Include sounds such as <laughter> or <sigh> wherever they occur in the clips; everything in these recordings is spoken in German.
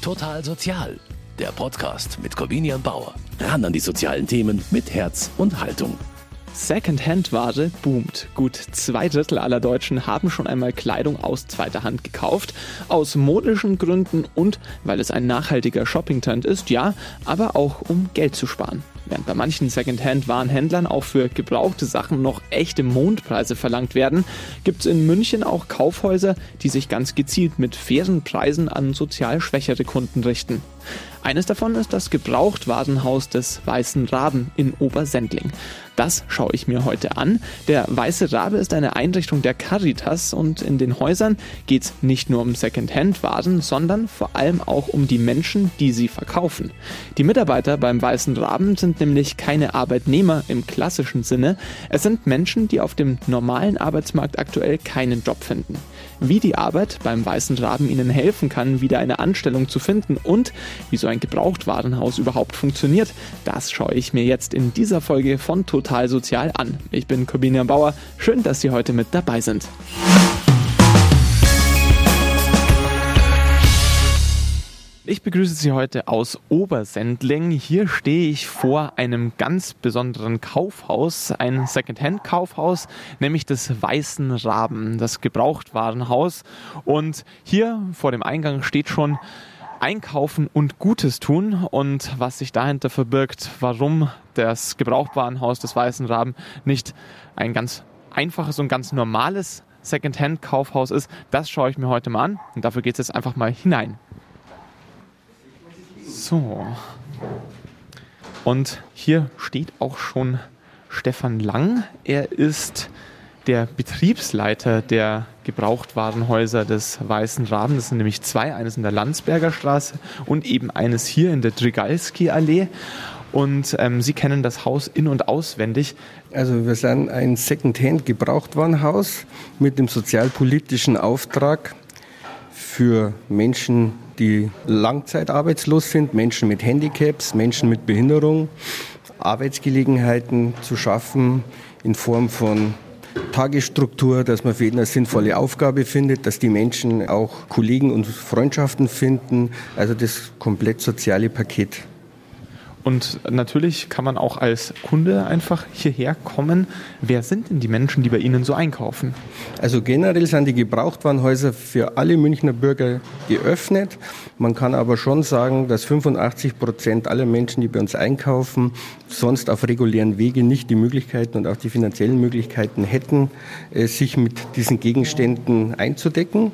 Total Sozial, der Podcast mit Corvinian Bauer. Ran an die sozialen Themen mit Herz und Haltung. Secondhand-Ware boomt. Gut zwei Drittel aller Deutschen haben schon einmal Kleidung aus zweiter Hand gekauft. Aus modischen Gründen und weil es ein nachhaltiger Shopping-Trend ist, ja, aber auch um Geld zu sparen. Während bei manchen Secondhand-Warenhändlern auch für gebrauchte Sachen noch echte Mondpreise verlangt werden, gibt es in München auch Kaufhäuser, die sich ganz gezielt mit fairen Preisen an sozial schwächere Kunden richten. Eines davon ist das Gebrauchtwarenhaus des Weißen Raben in Obersendling. Das schaue ich mir heute an. Der Weiße Rabe ist eine Einrichtung der Caritas und in den Häusern geht es nicht nur um Secondhand-Waren, sondern vor allem auch um die Menschen, die sie verkaufen. Die Mitarbeiter beim Weißen Raben sind nämlich keine Arbeitnehmer im klassischen Sinne. Es sind Menschen, die auf dem normalen Arbeitsmarkt aktuell keinen Job finden. Wie die Arbeit beim Weißen Raben ihnen helfen kann, wieder eine Anstellung zu finden und wie so ein Gebrauchtwarenhaus überhaupt funktioniert, das schaue ich mir jetzt in dieser Folge von Total Sozial an. Ich bin Corbinian Bauer. Schön, dass Sie heute mit dabei sind. Ich begrüße Sie heute aus Obersendling. Hier stehe ich vor einem ganz besonderen Kaufhaus, ein Secondhand-Kaufhaus, nämlich des Weißen Raben, das Gebrauchtwarenhaus. Und hier vor dem Eingang steht schon Einkaufen und Gutes tun und was sich dahinter verbirgt, warum das Gebrauchtwarenhaus des Weißen Raben nicht ein ganz einfaches und ganz normales Secondhand-Kaufhaus ist, das schaue ich mir heute mal an und dafür geht es jetzt einfach mal hinein. So. Und hier steht auch schon Stefan Lang. Er ist der Betriebsleiter der Gebrauchtwarenhäuser des Weißen Raben. Das sind nämlich zwei, eines in der Landsberger Straße und eben eines hier in der Drigalski-Allee. Und ähm, Sie kennen das Haus in- und auswendig. Also wir sind ein Secondhand-Gebrauchtwarenhaus mit dem sozialpolitischen Auftrag für Menschen, die langzeitarbeitslos sind, Menschen mit Handicaps, Menschen mit Behinderung, Arbeitsgelegenheiten zu schaffen in Form von Tagesstruktur, dass man für jeden eine sinnvolle Aufgabe findet, dass die Menschen auch Kollegen und Freundschaften finden, also das komplett soziale Paket. Und natürlich kann man auch als Kunde einfach hierher kommen. Wer sind denn die Menschen, die bei Ihnen so einkaufen? Also generell sind die Gebrauchtwarenhäuser für alle Münchner Bürger geöffnet. Man kann aber schon sagen, dass 85 Prozent aller Menschen, die bei uns einkaufen, sonst auf regulären Wege nicht die Möglichkeiten und auch die finanziellen Möglichkeiten hätten, äh, sich mit diesen Gegenständen einzudecken.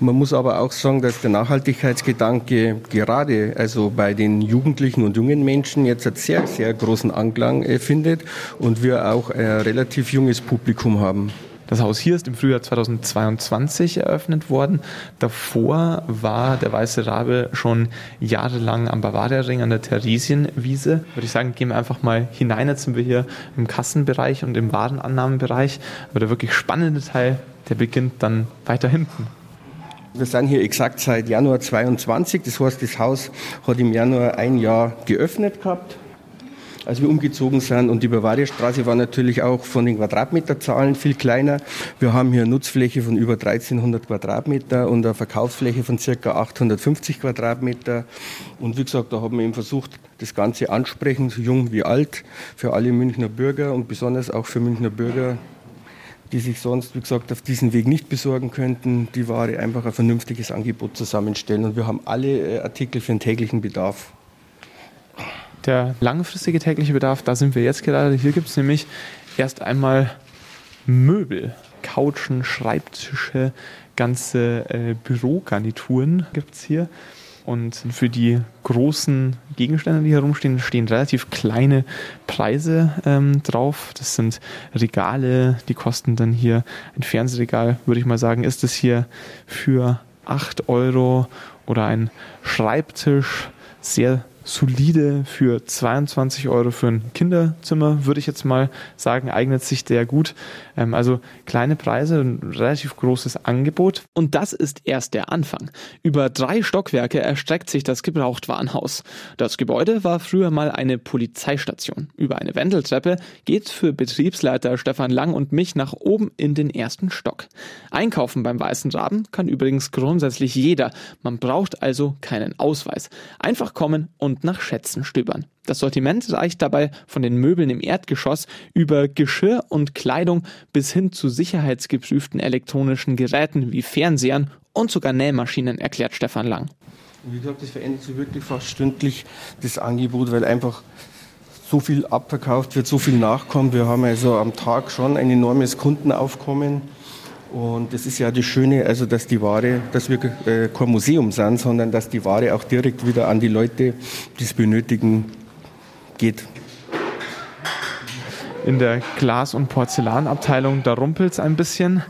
Man muss aber auch sagen, dass der Nachhaltigkeitsgedanke gerade also bei den Jugendlichen und jungen Menschen jetzt einen sehr, sehr großen Anklang äh, findet und wir auch ein relativ junges Publikum haben. Das Haus hier ist im Frühjahr 2022 eröffnet worden. Davor war der Weiße Rabe schon jahrelang am Bavaria-Ring an der Theresienwiese. Würde ich sagen, gehen wir einfach mal hinein. Jetzt sind wir hier im Kassenbereich und im Warenannahmenbereich. Aber der wirklich spannende Teil, der beginnt dann weiter hinten. Wir sind hier exakt seit Januar 22. Das heißt, das Haus hat im Januar ein Jahr geöffnet gehabt, als wir umgezogen sind. Und die Bavariastraße war natürlich auch von den Quadratmeterzahlen viel kleiner. Wir haben hier eine Nutzfläche von über 1300 Quadratmeter und eine Verkaufsfläche von circa 850 Quadratmeter. Und wie gesagt, da haben wir eben versucht, das Ganze ansprechend, so jung wie alt, für alle Münchner Bürger und besonders auch für Münchner Bürger die sich sonst, wie gesagt, auf diesen Weg nicht besorgen könnten, die Ware einfach ein vernünftiges Angebot zusammenstellen. Und wir haben alle äh, Artikel für den täglichen Bedarf. Der langfristige tägliche Bedarf, da sind wir jetzt gerade. Hier gibt es nämlich erst einmal Möbel, Couchen, Schreibtische, ganze äh, Bürogarnituren gibt es hier. Und für die großen Gegenstände, die hier rumstehen, stehen relativ kleine Preise ähm, drauf. Das sind Regale, die kosten dann hier ein Fernsehregal, würde ich mal sagen, ist es hier für 8 Euro oder ein Schreibtisch, sehr solide für 22 Euro für ein Kinderzimmer, würde ich jetzt mal sagen, eignet sich sehr gut. Ähm, also kleine Preise, ein relativ großes Angebot. Und das ist erst der Anfang. Über drei Stockwerke erstreckt sich das Gebrauchtwarenhaus. Das Gebäude war früher mal eine Polizeistation. Über eine Wendeltreppe geht für Betriebsleiter Stefan Lang und mich nach oben in den ersten Stock. Einkaufen beim Weißen Raben kann übrigens grundsätzlich jeder. Man braucht also keinen Ausweis. Einfach kommen und und nach Schätzen stöbern. Das Sortiment reicht dabei von den Möbeln im Erdgeschoss über Geschirr und Kleidung bis hin zu sicherheitsgeprüften elektronischen Geräten wie Fernsehern und sogar Nähmaschinen, erklärt Stefan Lang. Wie gesagt, das verändert sich wirklich fast stündlich, das Angebot, weil einfach so viel abverkauft wird, so viel nachkommt. Wir haben also am Tag schon ein enormes Kundenaufkommen. Und das ist ja das Schöne, also dass die Ware, dass wir äh, kein Museum sind, sondern dass die Ware auch direkt wieder an die Leute, die es benötigen, geht. In der Glas- und Porzellanabteilung, da rumpelt es ein bisschen.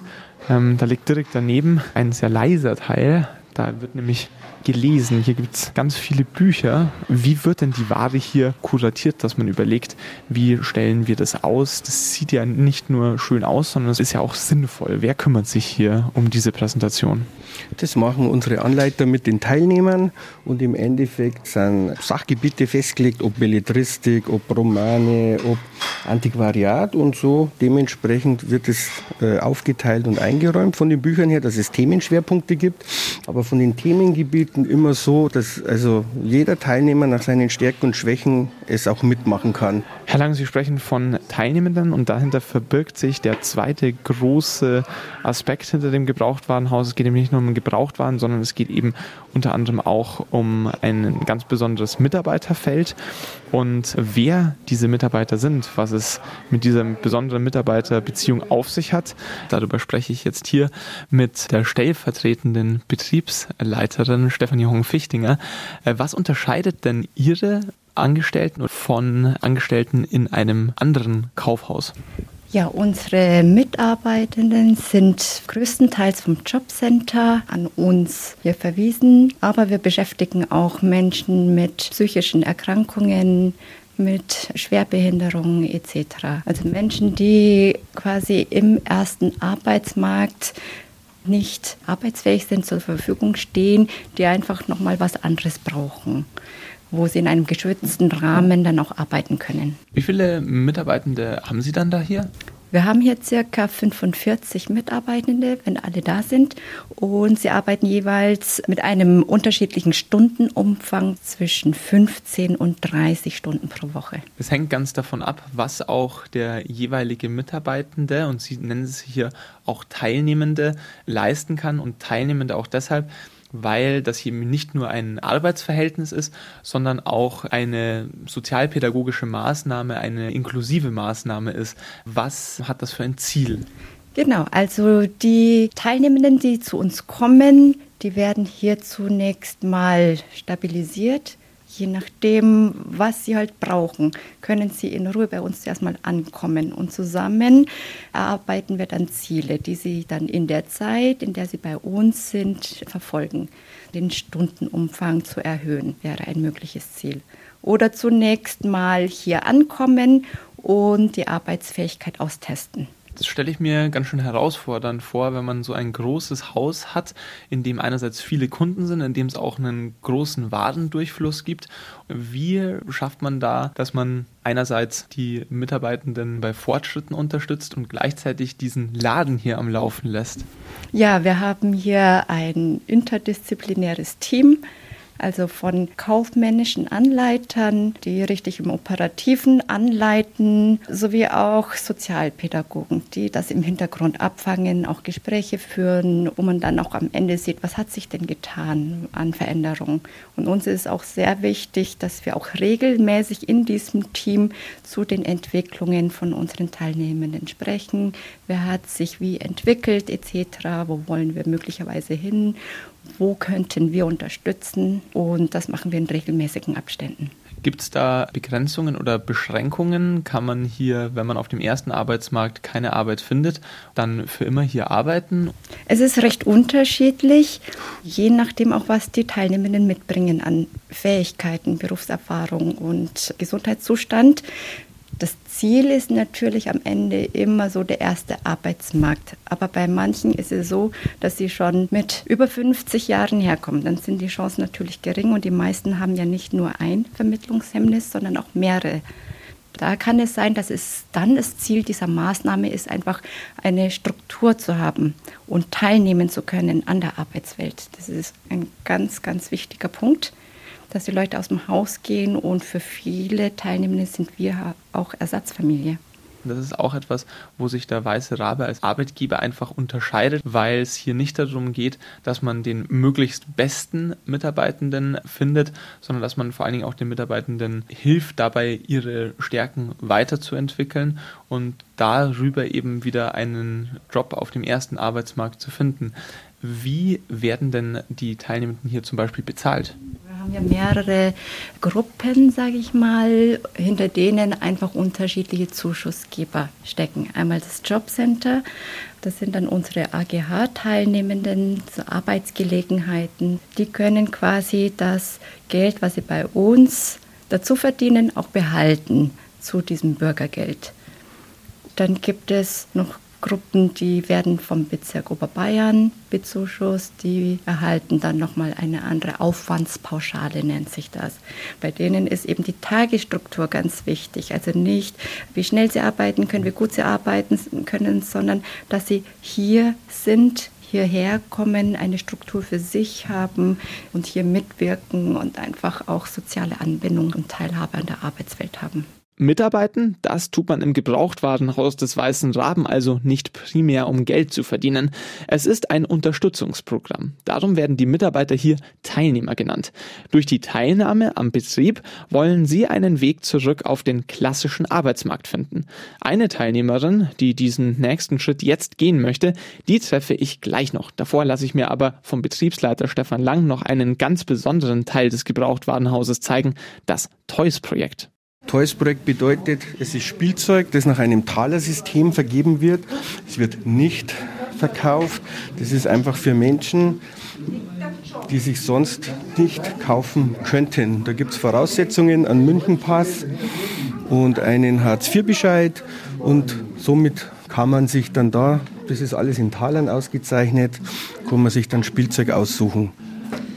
Ähm, da liegt direkt daneben ein sehr leiser Teil. Da wird nämlich gelesen. Hier gibt es ganz viele Bücher. Wie wird denn die Ware hier kuratiert, dass man überlegt, wie stellen wir das aus? Das sieht ja nicht nur schön aus, sondern es ist ja auch sinnvoll. Wer kümmert sich hier um diese Präsentation? Das machen unsere Anleiter mit den Teilnehmern und im Endeffekt sind Sachgebiete festgelegt, ob Belletristik, ob Romane, ob Antiquariat und so. Dementsprechend wird es äh, aufgeteilt und eingeräumt von den Büchern her, dass es Themenschwerpunkte gibt, aber von den Themengebieten immer so, dass also jeder Teilnehmer nach seinen Stärken und Schwächen es auch mitmachen kann. Herr Lang, Sie sprechen von Teilnehmenden und dahinter verbirgt sich der zweite große Aspekt hinter dem Gebrauchtwarenhaus. Es geht nämlich nicht nur um Gebrauchtwaren, sondern es geht eben unter anderem auch um ein ganz besonderes Mitarbeiterfeld. Und wer diese Mitarbeiter sind, was es mit dieser besonderen Mitarbeiterbeziehung auf sich hat, darüber spreche ich jetzt hier mit der stellvertretenden Betriebsleiterin Stefanie Hong-Fichtinger. Was unterscheidet denn Ihre Angestellten von Angestellten in einem anderen Kaufhaus? Ja, unsere Mitarbeitenden sind größtenteils vom Jobcenter an uns hier verwiesen, aber wir beschäftigen auch Menschen mit psychischen Erkrankungen, mit Schwerbehinderungen etc. Also Menschen, die quasi im ersten Arbeitsmarkt nicht arbeitsfähig sind, zur Verfügung stehen, die einfach noch mal was anderes brauchen wo sie in einem geschützten Rahmen dann auch arbeiten können. Wie viele Mitarbeitende haben Sie dann da hier? Wir haben hier circa 45 Mitarbeitende, wenn alle da sind. Und sie arbeiten jeweils mit einem unterschiedlichen Stundenumfang zwischen 15 und 30 Stunden pro Woche. Es hängt ganz davon ab, was auch der jeweilige Mitarbeitende, und Sie nennen es hier auch Teilnehmende, leisten kann. Und Teilnehmende auch deshalb, weil das hier nicht nur ein Arbeitsverhältnis ist, sondern auch eine sozialpädagogische Maßnahme, eine inklusive Maßnahme ist. Was hat das für ein Ziel? Genau, also die Teilnehmenden, die zu uns kommen, die werden hier zunächst mal stabilisiert je nachdem, was sie halt brauchen, können sie in Ruhe bei uns erstmal ankommen. Und zusammen erarbeiten wir dann Ziele, die sie dann in der Zeit, in der sie bei uns sind, verfolgen. Den Stundenumfang zu erhöhen wäre ein mögliches Ziel. Oder zunächst mal hier ankommen und die Arbeitsfähigkeit austesten das stelle ich mir ganz schön herausfordernd vor, wenn man so ein großes Haus hat, in dem einerseits viele Kunden sind, in dem es auch einen großen Warendurchfluss gibt. Wie schafft man da, dass man einerseits die Mitarbeitenden bei Fortschritten unterstützt und gleichzeitig diesen Laden hier am Laufen lässt? Ja, wir haben hier ein interdisziplinäres Team also von kaufmännischen Anleitern, die richtig im Operativen anleiten, sowie auch Sozialpädagogen, die das im Hintergrund abfangen, auch Gespräche führen, wo man dann auch am Ende sieht, was hat sich denn getan an Veränderungen. Und uns ist auch sehr wichtig, dass wir auch regelmäßig in diesem Team zu den Entwicklungen von unseren Teilnehmenden sprechen. Wer hat sich wie entwickelt etc., wo wollen wir möglicherweise hin wo könnten wir unterstützen und das machen wir in regelmäßigen Abständen. Gibt es da Begrenzungen oder Beschränkungen? Kann man hier, wenn man auf dem ersten Arbeitsmarkt keine Arbeit findet, dann für immer hier arbeiten? Es ist recht unterschiedlich, je nachdem auch, was die Teilnehmenden mitbringen an Fähigkeiten, Berufserfahrung und Gesundheitszustand. Das Ziel ist natürlich am Ende immer so der erste Arbeitsmarkt. Aber bei manchen ist es so, dass sie schon mit über 50 Jahren herkommen. Dann sind die Chancen natürlich gering und die meisten haben ja nicht nur ein Vermittlungshemmnis, sondern auch mehrere. Da kann es sein, dass es dann das Ziel dieser Maßnahme ist, einfach eine Struktur zu haben und teilnehmen zu können an der Arbeitswelt. Das ist ein ganz, ganz wichtiger Punkt dass die Leute aus dem Haus gehen und für viele Teilnehmende sind wir auch Ersatzfamilie. Das ist auch etwas, wo sich der Weiße Rabe als Arbeitgeber einfach unterscheidet, weil es hier nicht darum geht, dass man den möglichst besten Mitarbeitenden findet, sondern dass man vor allen Dingen auch den Mitarbeitenden hilft, dabei ihre Stärken weiterzuentwickeln und darüber eben wieder einen Job auf dem ersten Arbeitsmarkt zu finden. Wie werden denn die Teilnehmenden hier zum Beispiel bezahlt? haben ja mehrere Gruppen, sage ich mal, hinter denen einfach unterschiedliche Zuschussgeber stecken. Einmal das Jobcenter, das sind dann unsere AGH-Teilnehmenden zu Arbeitsgelegenheiten. Die können quasi das Geld, was sie bei uns dazu verdienen, auch behalten zu diesem Bürgergeld. Dann gibt es noch Gruppen, die werden vom Bezirk Oberbayern bezuschusst, die erhalten dann nochmal eine andere Aufwandspauschale, nennt sich das. Bei denen ist eben die Tagesstruktur ganz wichtig. Also nicht, wie schnell sie arbeiten können, wie gut sie arbeiten können, sondern dass sie hier sind, hierher kommen, eine Struktur für sich haben und hier mitwirken und einfach auch soziale Anbindung und Teilhabe an der Arbeitswelt haben. Mitarbeiten, das tut man im Gebrauchtwarenhaus des Weißen Raben also nicht primär, um Geld zu verdienen. Es ist ein Unterstützungsprogramm. Darum werden die Mitarbeiter hier Teilnehmer genannt. Durch die Teilnahme am Betrieb wollen sie einen Weg zurück auf den klassischen Arbeitsmarkt finden. Eine Teilnehmerin, die diesen nächsten Schritt jetzt gehen möchte, die treffe ich gleich noch. Davor lasse ich mir aber vom Betriebsleiter Stefan Lang noch einen ganz besonderen Teil des Gebrauchtwarenhauses zeigen, das Toys-Projekt. Toys-Projekt bedeutet, es ist Spielzeug, das nach einem Talersystem vergeben wird. Es wird nicht verkauft. Das ist einfach für Menschen, die sich sonst nicht kaufen könnten. Da gibt es Voraussetzungen, einen Münchenpass und einen Hartz-IV-Bescheid und somit kann man sich dann da, das ist alles in Talern ausgezeichnet, kann man sich dann Spielzeug aussuchen.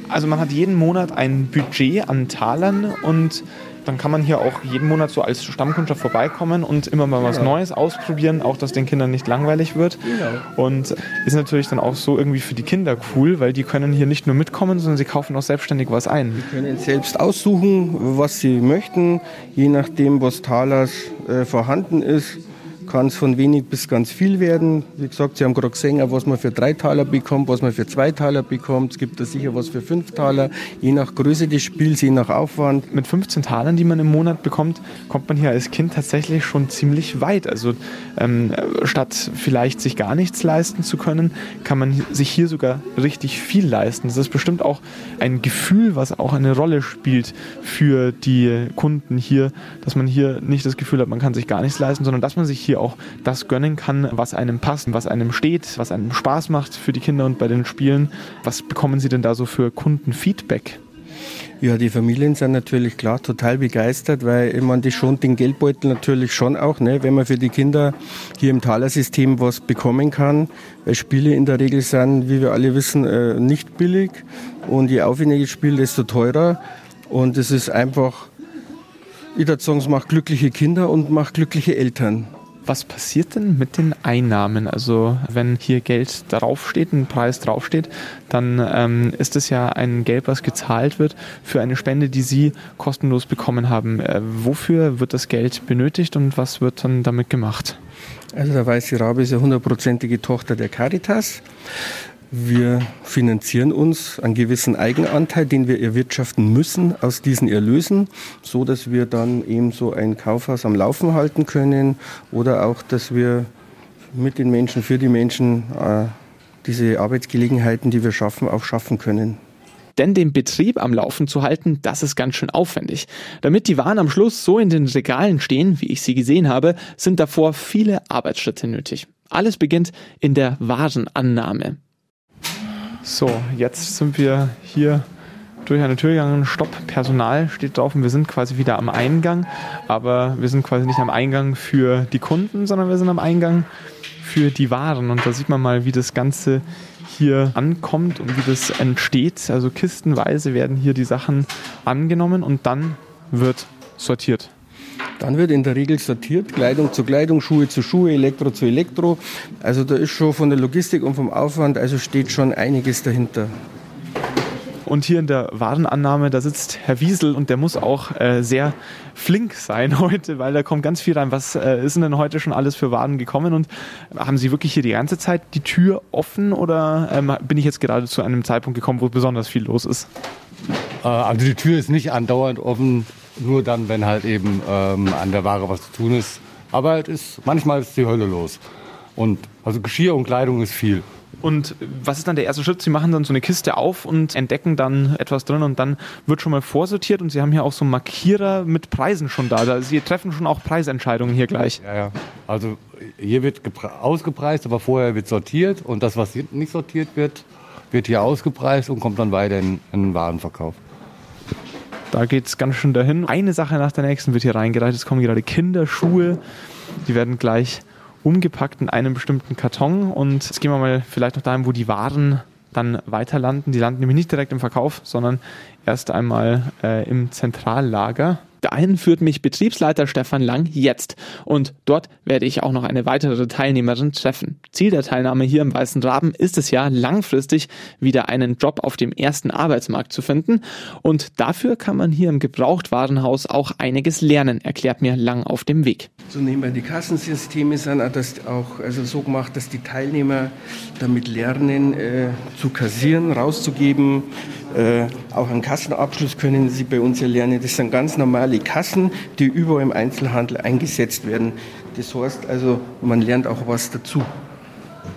Also man hat jeden Monat ein Budget an Talern und dann kann man hier auch jeden Monat so als Stammkundschaft vorbeikommen und immer mal was genau. Neues ausprobieren, auch dass den Kindern nicht langweilig wird. Genau. Und ist natürlich dann auch so irgendwie für die Kinder cool, weil die können hier nicht nur mitkommen, sondern sie kaufen auch selbstständig was ein. Die können selbst aussuchen, was sie möchten, je nachdem, was Talers äh, vorhanden ist kann es von wenig bis ganz viel werden. Wie gesagt, Sie haben gerade gesehen, was man für drei Taler bekommt, was man für zwei Taler bekommt. Es gibt da sicher was für fünf Taler, je nach Größe des Spiels, je nach Aufwand. Mit 15 Talern, die man im Monat bekommt, kommt man hier als Kind tatsächlich schon ziemlich weit. Also ähm, statt vielleicht sich gar nichts leisten zu können, kann man sich hier sogar richtig viel leisten. Das ist bestimmt auch ein Gefühl, was auch eine Rolle spielt für die Kunden hier, dass man hier nicht das Gefühl hat, man kann sich gar nichts leisten, sondern dass man sich hier auch das gönnen kann, was einem passt, was einem steht, was einem Spaß macht für die Kinder und bei den Spielen. Was bekommen Sie denn da so für Kundenfeedback? Ja, die Familien sind natürlich klar total begeistert, weil ich meine, die schont den Geldbeutel natürlich schon auch, ne, wenn man für die Kinder hier im Talersystem was bekommen kann. Weil Spiele in der Regel sind, wie wir alle wissen, äh, nicht billig und je aufwendiger Spiel, desto teurer. Und es ist einfach, ich würde sagen, es macht glückliche Kinder und macht glückliche Eltern. Was passiert denn mit den Einnahmen? Also wenn hier Geld draufsteht, ein Preis draufsteht, dann ähm, ist es ja ein Geld, was gezahlt wird für eine Spende, die Sie kostenlos bekommen haben. Äh, wofür wird das Geld benötigt und was wird dann damit gemacht? Also der Weiße Rabe ist ja hundertprozentige Tochter der Caritas. Wir finanzieren uns einen gewissen Eigenanteil, den wir erwirtschaften müssen aus diesen Erlösen, so dass wir dann eben so ein Kaufhaus am Laufen halten können oder auch, dass wir mit den Menschen, für die Menschen äh, diese Arbeitsgelegenheiten, die wir schaffen, auch schaffen können. Denn den Betrieb am Laufen zu halten, das ist ganz schön aufwendig. Damit die Waren am Schluss so in den Regalen stehen, wie ich sie gesehen habe, sind davor viele Arbeitsschritte nötig. Alles beginnt in der Warenannahme. So, jetzt sind wir hier durch eine Tür gegangen, Stopp, Personal steht drauf und wir sind quasi wieder am Eingang. Aber wir sind quasi nicht am Eingang für die Kunden, sondern wir sind am Eingang für die Waren. Und da sieht man mal, wie das Ganze hier ankommt und wie das entsteht. Also kistenweise werden hier die Sachen angenommen und dann wird sortiert. Dann wird in der Regel sortiert, Kleidung zu Kleidung, Schuhe zu Schuhe, Elektro zu Elektro. Also da ist schon von der Logistik und vom Aufwand, also steht schon einiges dahinter. Und hier in der Warenannahme, da sitzt Herr Wiesel und der muss auch äh, sehr flink sein <laughs> heute, weil da kommt ganz viel rein. Was äh, ist denn heute schon alles für Waren gekommen? Und haben Sie wirklich hier die ganze Zeit die Tür offen oder ähm, bin ich jetzt gerade zu einem Zeitpunkt gekommen, wo besonders viel los ist? Äh, also die Tür ist nicht andauernd offen, nur dann, wenn halt eben ähm, an der Ware was zu tun ist. Aber es ist, manchmal ist die Hölle los. Und also Geschirr und Kleidung ist viel. Und was ist dann der erste Schritt? Sie machen dann so eine Kiste auf und entdecken dann etwas drin und dann wird schon mal vorsortiert und Sie haben hier auch so einen Markierer mit Preisen schon da. Also Sie treffen schon auch Preisentscheidungen hier gleich. Ja, ja. Also hier wird ausgepreist, aber vorher wird sortiert und das, was nicht sortiert wird, wird hier ausgepreist und kommt dann weiter in, in den Warenverkauf. Da geht es ganz schön dahin. Eine Sache nach der nächsten wird hier reingereicht. Es kommen gerade Kinderschuhe. Die werden gleich umgepackt in einem bestimmten Karton. Und jetzt gehen wir mal vielleicht noch dahin, wo die Waren dann weiter landen. Die landen nämlich nicht direkt im Verkauf, sondern erst einmal äh, im Zentrallager. Dahin führt mich Betriebsleiter Stefan Lang jetzt und dort werde ich auch noch eine weitere Teilnehmerin treffen. Ziel der Teilnahme hier im Weißen Raben ist es ja, langfristig wieder einen Job auf dem ersten Arbeitsmarkt zu finden und dafür kann man hier im Gebrauchtwarenhaus auch einiges lernen, erklärt mir Lang auf dem Weg. So nebenbei die Kassensysteme sind das auch also so gemacht, dass die Teilnehmer damit lernen, äh, zu kassieren, rauszugeben, auch einen Kassenabschluss können Sie bei uns erlernen. Das sind ganz normale Kassen, die überall im Einzelhandel eingesetzt werden. Das heißt also, man lernt auch was dazu.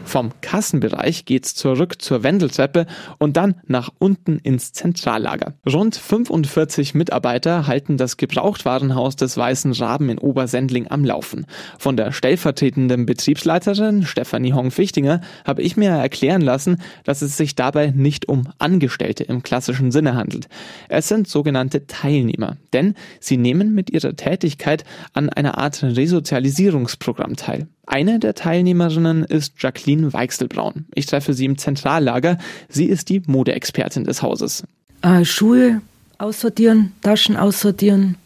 Vom Kassenbereich geht's zurück zur Wendeltreppe und dann nach unten ins Zentrallager. Rund 45 Mitarbeiter halten das Gebrauchtwarenhaus des Weißen Raben in Obersendling am Laufen. Von der stellvertretenden Betriebsleiterin Stefanie Hong-Fichtinger habe ich mir erklären lassen, dass es sich dabei nicht um Angestellte im klassischen Sinne handelt. Es sind sogenannte Teilnehmer, denn sie nehmen mit ihrer Tätigkeit an einer Art Resozialisierungsprogramm teil. Eine der Teilnehmerinnen ist Jacqueline Weichselbraun. Ich treffe sie im Zentrallager. Sie ist die Modeexpertin des Hauses. Äh, Schuhe aussortieren, Taschen aussortieren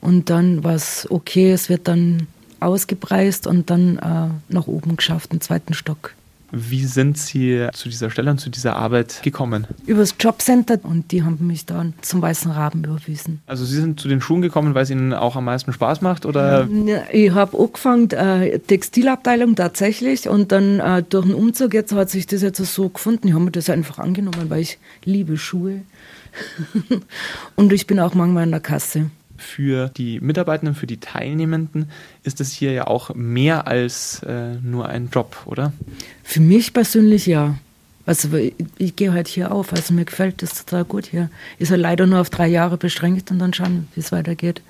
und dann was okay, es wird dann ausgepreist und dann äh, nach oben geschafft, im zweiten Stock. Wie sind Sie zu dieser Stelle und zu dieser Arbeit gekommen? Übers Jobcenter und die haben mich dann zum Weißen Raben überwiesen. Also Sie sind zu den Schuhen gekommen, weil es Ihnen auch am meisten Spaß macht? Oder? Ich habe angefangen, äh, Textilabteilung tatsächlich und dann äh, durch den Umzug jetzt hat sich das jetzt so gefunden. Ich habe mir das einfach angenommen, weil ich liebe Schuhe. <laughs> und ich bin auch manchmal in der Kasse für die Mitarbeitenden, für die Teilnehmenden ist es hier ja auch mehr als äh, nur ein Job, oder? Für mich persönlich ja. Also ich, ich gehe halt hier auf, also mir gefällt das total gut hier. Ist halt leider nur auf drei Jahre beschränkt und dann schauen, wie es weitergeht.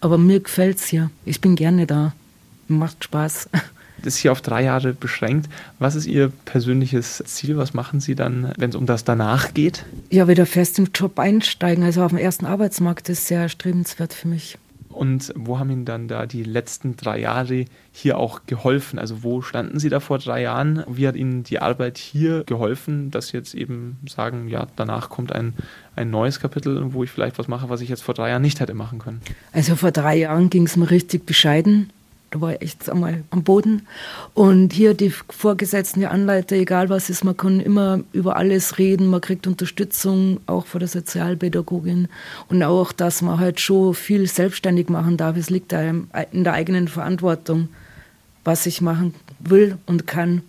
Aber mir gefällt es hier. Ich bin gerne da. Macht Spaß. <laughs> ist hier auf drei Jahre beschränkt. Was ist Ihr persönliches Ziel? Was machen Sie dann, wenn es um das danach geht? Ja, wieder fest im Job einsteigen. Also auf dem ersten Arbeitsmarkt ist sehr erstrebenswert für mich. Und wo haben Ihnen dann da die letzten drei Jahre hier auch geholfen? Also wo standen Sie da vor drei Jahren? Wie hat Ihnen die Arbeit hier geholfen, dass Sie jetzt eben sagen, ja, danach kommt ein, ein neues Kapitel, wo ich vielleicht was mache, was ich jetzt vor drei Jahren nicht hätte machen können? Also vor drei Jahren ging es mir richtig bescheiden da war ich echt einmal am Boden. Und hier die Vorgesetzten, die Anleiter, egal was ist, man kann immer über alles reden, man kriegt Unterstützung, auch von der Sozialpädagogin. Und auch, dass man halt schon viel selbstständig machen darf. Es liegt in der eigenen Verantwortung, was ich machen will und kann.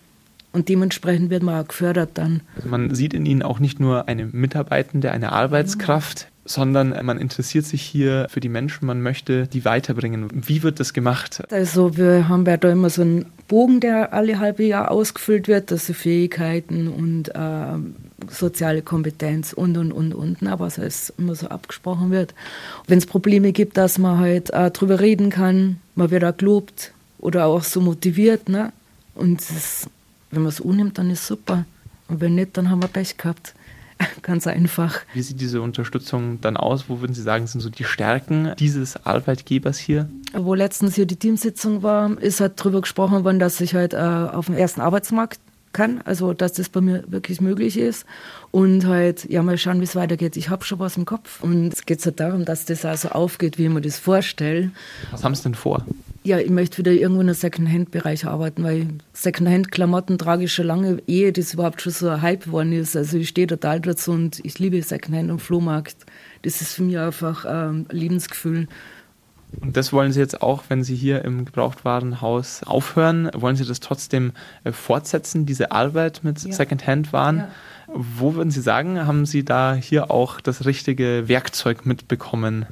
Und dementsprechend wird man auch gefördert dann. Also man sieht in Ihnen auch nicht nur eine Mitarbeitende, eine Arbeitskraft, sondern man interessiert sich hier für die Menschen, man möchte die weiterbringen. Wie wird das gemacht? Also wir haben ja da immer so einen Bogen, der alle halbe Jahr ausgefüllt wird, dass sie Fähigkeiten und äh, soziale Kompetenz und, und, und, und, was halt immer so abgesprochen wird. Wenn es Probleme gibt, dass man halt auch drüber reden kann, man wird auch gelobt oder auch so motiviert. Ne? Und ist, wenn man es unnimmt, dann ist super. Und wenn nicht, dann haben wir Pech gehabt. <laughs> Ganz einfach. Wie sieht diese Unterstützung dann aus? Wo würden Sie sagen, sind so die Stärken dieses Arbeitgebers hier? Wo letztens hier die Teamsitzung war, ist halt darüber gesprochen worden, dass ich halt äh, auf dem ersten Arbeitsmarkt kann, also dass das bei mir wirklich möglich ist und halt, ja, mal schauen, wie es weitergeht. Ich habe schon was im Kopf und es geht halt darum, dass das also aufgeht, wie ich mir das vorstelle. Was haben Sie denn vor? Ja, ich möchte wieder irgendwo in der Secondhand-Bereich arbeiten, weil Secondhand-Klamotten trage ich schon lange, ehe das überhaupt schon so ein Hype geworden ist. Also ich stehe total dazu und ich liebe Secondhand und Flohmarkt. Das ist für mich einfach ähm, ein Lebensgefühl. Und das wollen Sie jetzt auch, wenn Sie hier im Gebrauchtwarenhaus aufhören, wollen Sie das trotzdem äh, fortsetzen, diese Arbeit mit ja. Secondhand-Waren? Ja. Wo würden Sie sagen, haben Sie da hier auch das richtige Werkzeug mitbekommen?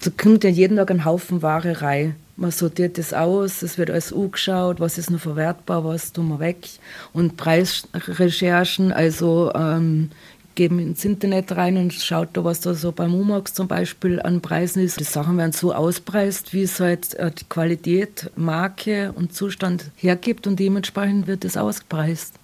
Da kommt ja jeden Tag ein Haufen Ware rein. Man sortiert das aus, es wird alles angeschaut, was ist noch verwertbar, was tun wir weg. Und Preisrecherchen, also ähm, geben ins Internet rein und schaut da, was da so beim Umax zum Beispiel an Preisen ist. Die Sachen werden so auspreist, wie es halt äh, die Qualität, Marke und Zustand hergibt und dementsprechend wird es ausgepreist.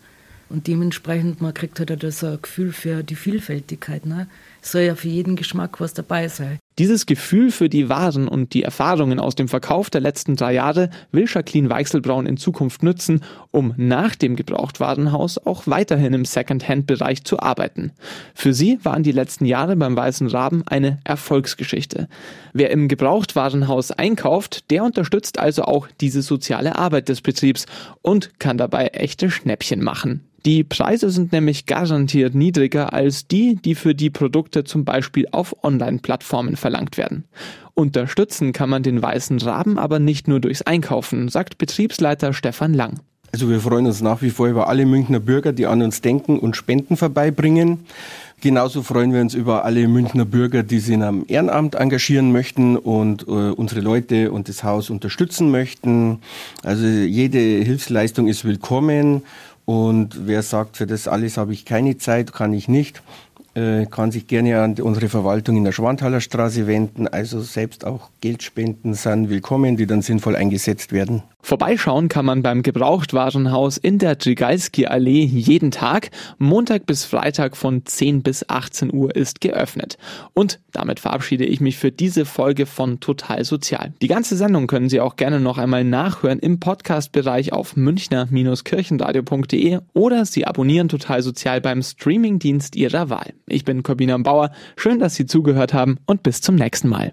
Und dementsprechend, man kriegt halt das ein Gefühl für die Vielfältigkeit. Ne? Es soll ja für jeden Geschmack was dabei sein. Dieses Gefühl für die Waren und die Erfahrungen aus dem Verkauf der letzten drei Jahre will Jacqueline Weichselbraun in Zukunft nutzen, um nach dem Gebrauchtwarenhaus auch weiterhin im Second-Hand-Bereich zu arbeiten. Für sie waren die letzten Jahre beim Weißen Raben eine Erfolgsgeschichte. Wer im Gebrauchtwarenhaus einkauft, der unterstützt also auch diese soziale Arbeit des Betriebs und kann dabei echte Schnäppchen machen. Die Preise sind nämlich garantiert niedriger als die, die für die Produkte zum Beispiel auf Online-Plattformen verlangt werden. Unterstützen kann man den weißen Raben aber nicht nur durchs Einkaufen, sagt Betriebsleiter Stefan Lang. Also wir freuen uns nach wie vor über alle Münchner Bürger, die an uns denken und Spenden vorbeibringen. Genauso freuen wir uns über alle Münchner Bürger, die sich in einem Ehrenamt engagieren möchten und äh, unsere Leute und das Haus unterstützen möchten. Also jede Hilfsleistung ist willkommen und wer sagt, für das alles habe ich keine Zeit, kann ich nicht, äh, kann sich gerne an unsere Verwaltung in der Schwanthaler Straße wenden. Also selbst auch Geldspenden sind willkommen, die dann sinnvoll eingesetzt werden. Vorbeischauen kann man beim Gebrauchtwarenhaus in der Drigalski Allee jeden Tag. Montag bis Freitag von 10 bis 18 Uhr ist geöffnet. Und damit verabschiede ich mich für diese Folge von Total Sozial. Die ganze Sendung können Sie auch gerne noch einmal nachhören im Podcast-Bereich auf münchner-kirchenradio.de oder Sie abonnieren Total Sozial beim Streamingdienst Ihrer Wahl. Ich bin Corbina Bauer. Schön, dass Sie zugehört haben und bis zum nächsten Mal.